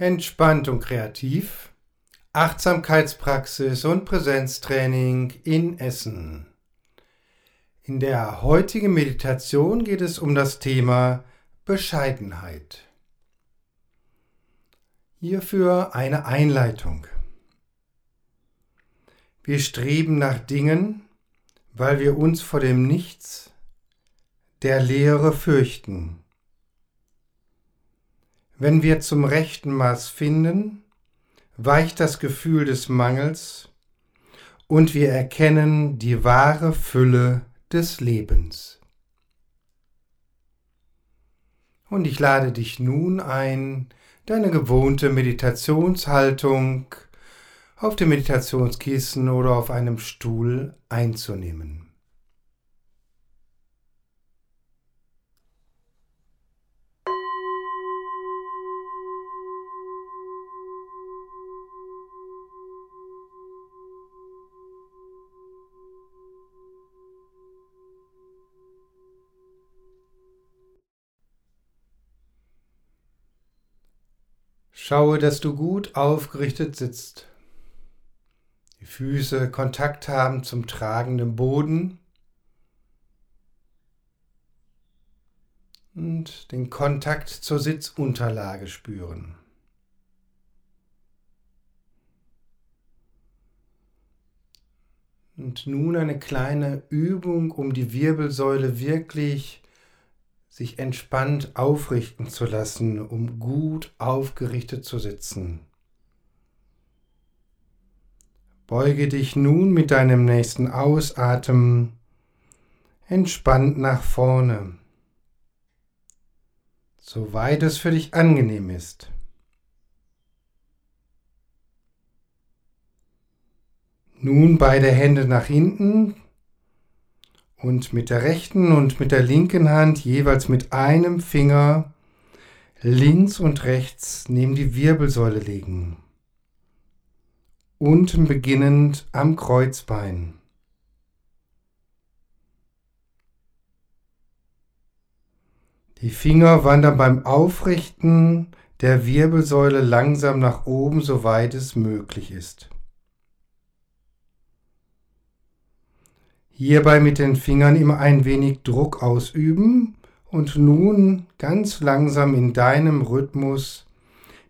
Entspannt und kreativ. Achtsamkeitspraxis und Präsenztraining in Essen. In der heutigen Meditation geht es um das Thema Bescheidenheit. Hierfür eine Einleitung. Wir streben nach Dingen, weil wir uns vor dem Nichts, der Leere fürchten. Wenn wir zum rechten Maß finden, weicht das Gefühl des Mangels und wir erkennen die wahre Fülle des Lebens. Und ich lade dich nun ein, deine gewohnte Meditationshaltung auf dem Meditationskissen oder auf einem Stuhl einzunehmen. Schaue, dass du gut aufgerichtet sitzt. Die Füße Kontakt haben zum tragenden Boden und den Kontakt zur Sitzunterlage spüren. Und nun eine kleine Übung, um die Wirbelsäule wirklich sich entspannt aufrichten zu lassen, um gut aufgerichtet zu sitzen. Beuge dich nun mit deinem nächsten Ausatmen entspannt nach vorne, soweit es für dich angenehm ist. Nun beide Hände nach hinten, und mit der rechten und mit der linken Hand jeweils mit einem Finger links und rechts neben die Wirbelsäule legen. Unten beginnend am Kreuzbein. Die Finger wandern beim Aufrichten der Wirbelsäule langsam nach oben, soweit es möglich ist. Hierbei mit den Fingern immer ein wenig Druck ausüben und nun ganz langsam in deinem Rhythmus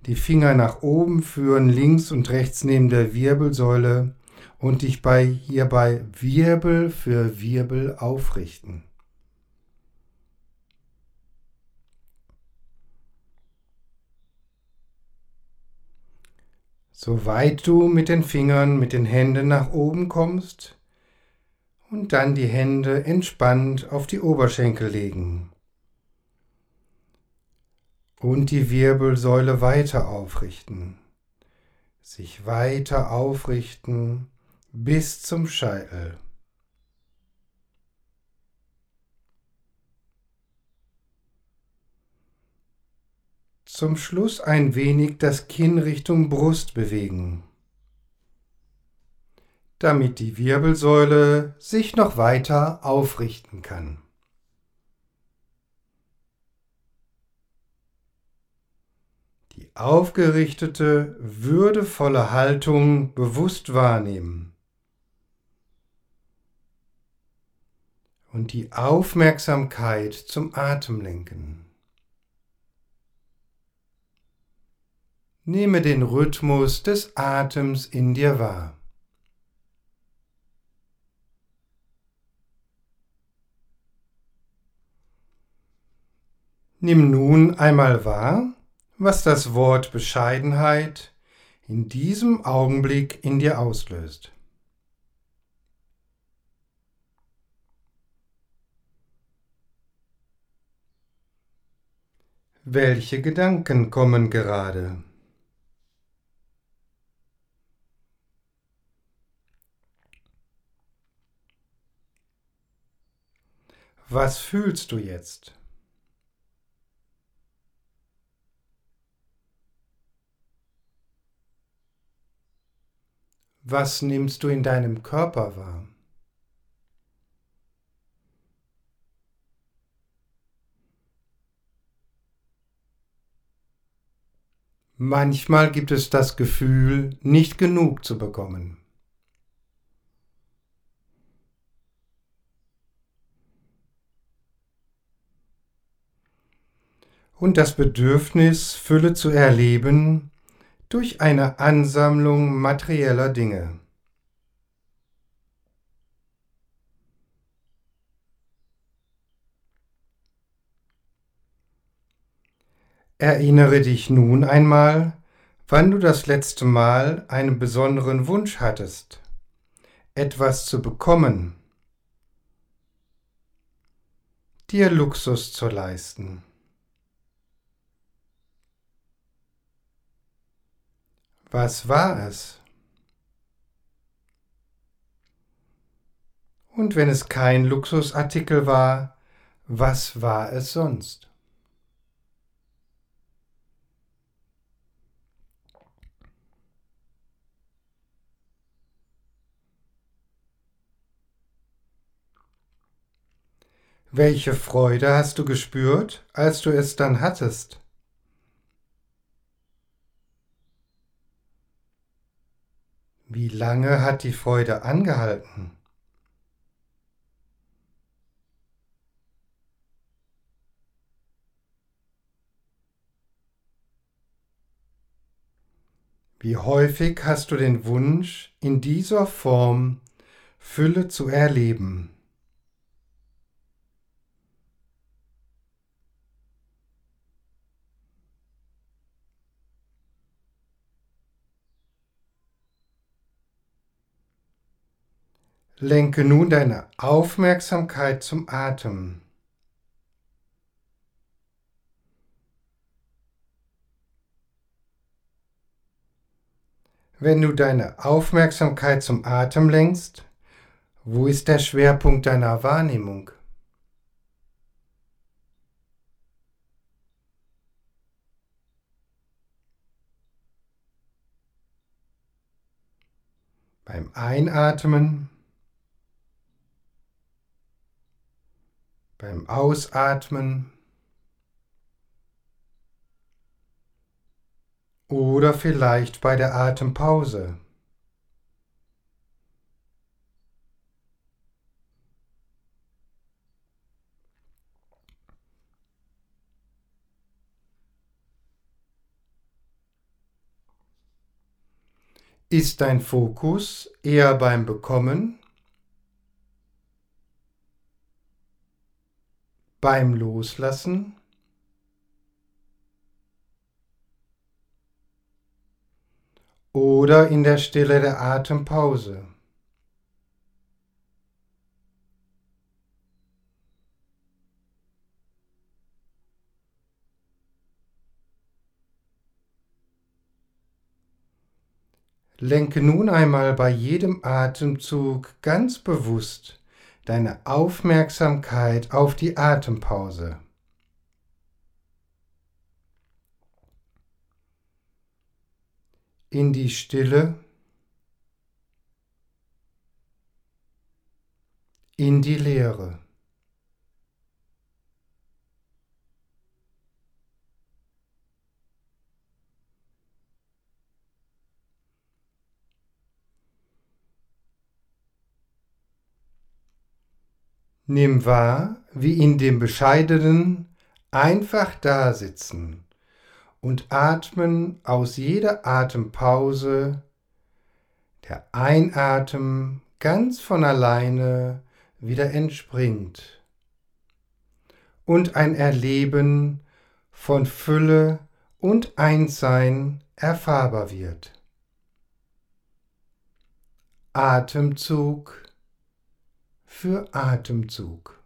die Finger nach oben führen, links und rechts neben der Wirbelsäule und dich bei hierbei Wirbel für Wirbel aufrichten. Soweit du mit den Fingern, mit den Händen nach oben kommst, und dann die Hände entspannt auf die Oberschenkel legen. Und die Wirbelsäule weiter aufrichten, sich weiter aufrichten bis zum Scheitel. Zum Schluss ein wenig das Kinn Richtung Brust bewegen damit die Wirbelsäule sich noch weiter aufrichten kann. Die aufgerichtete, würdevolle Haltung bewusst wahrnehmen. Und die Aufmerksamkeit zum Atem lenken. Nehme den Rhythmus des Atems in dir wahr. Nimm nun einmal wahr, was das Wort Bescheidenheit in diesem Augenblick in dir auslöst. Welche Gedanken kommen gerade? Was fühlst du jetzt? Was nimmst du in deinem Körper wahr? Manchmal gibt es das Gefühl, nicht genug zu bekommen. Und das Bedürfnis, Fülle zu erleben durch eine Ansammlung materieller Dinge. Erinnere dich nun einmal, wann du das letzte Mal einen besonderen Wunsch hattest, etwas zu bekommen, dir Luxus zu leisten. Was war es? Und wenn es kein Luxusartikel war, was war es sonst? Welche Freude hast du gespürt, als du es dann hattest? Wie lange hat die Freude angehalten? Wie häufig hast du den Wunsch, in dieser Form Fülle zu erleben? Lenke nun deine Aufmerksamkeit zum Atem. Wenn du deine Aufmerksamkeit zum Atem lenkst, wo ist der Schwerpunkt deiner Wahrnehmung? Beim Einatmen beim Ausatmen oder vielleicht bei der Atempause. Ist dein Fokus eher beim Bekommen beim Loslassen oder in der Stille der Atempause. Lenke nun einmal bei jedem Atemzug ganz bewusst deine Aufmerksamkeit auf die Atempause. In die Stille, in die Leere. Nimm wahr, wie in dem bescheidenen einfach dasitzen und atmen aus jeder Atempause der Einatmen ganz von alleine wieder entspringt und ein Erleben von Fülle und Einssein erfahrbar wird. Atemzug für Atemzug.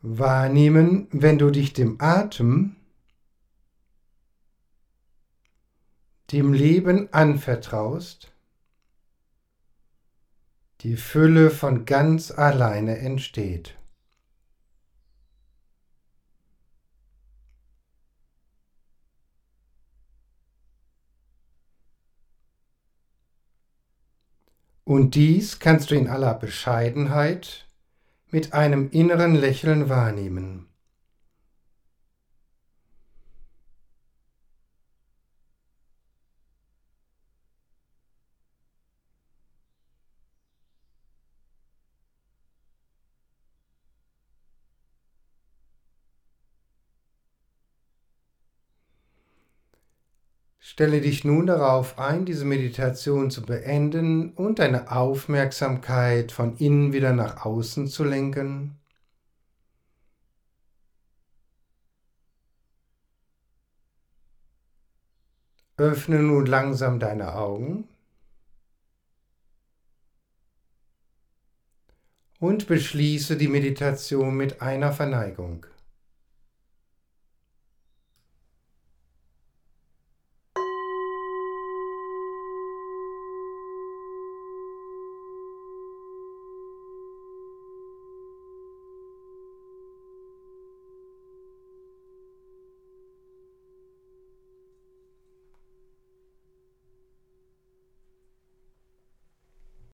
Wahrnehmen, wenn du dich dem Atem, dem Leben anvertraust, die Fülle von ganz alleine entsteht. Und dies kannst du in aller Bescheidenheit mit einem inneren Lächeln wahrnehmen. Stelle dich nun darauf ein, diese Meditation zu beenden und deine Aufmerksamkeit von innen wieder nach außen zu lenken. Öffne nun langsam deine Augen und beschließe die Meditation mit einer Verneigung.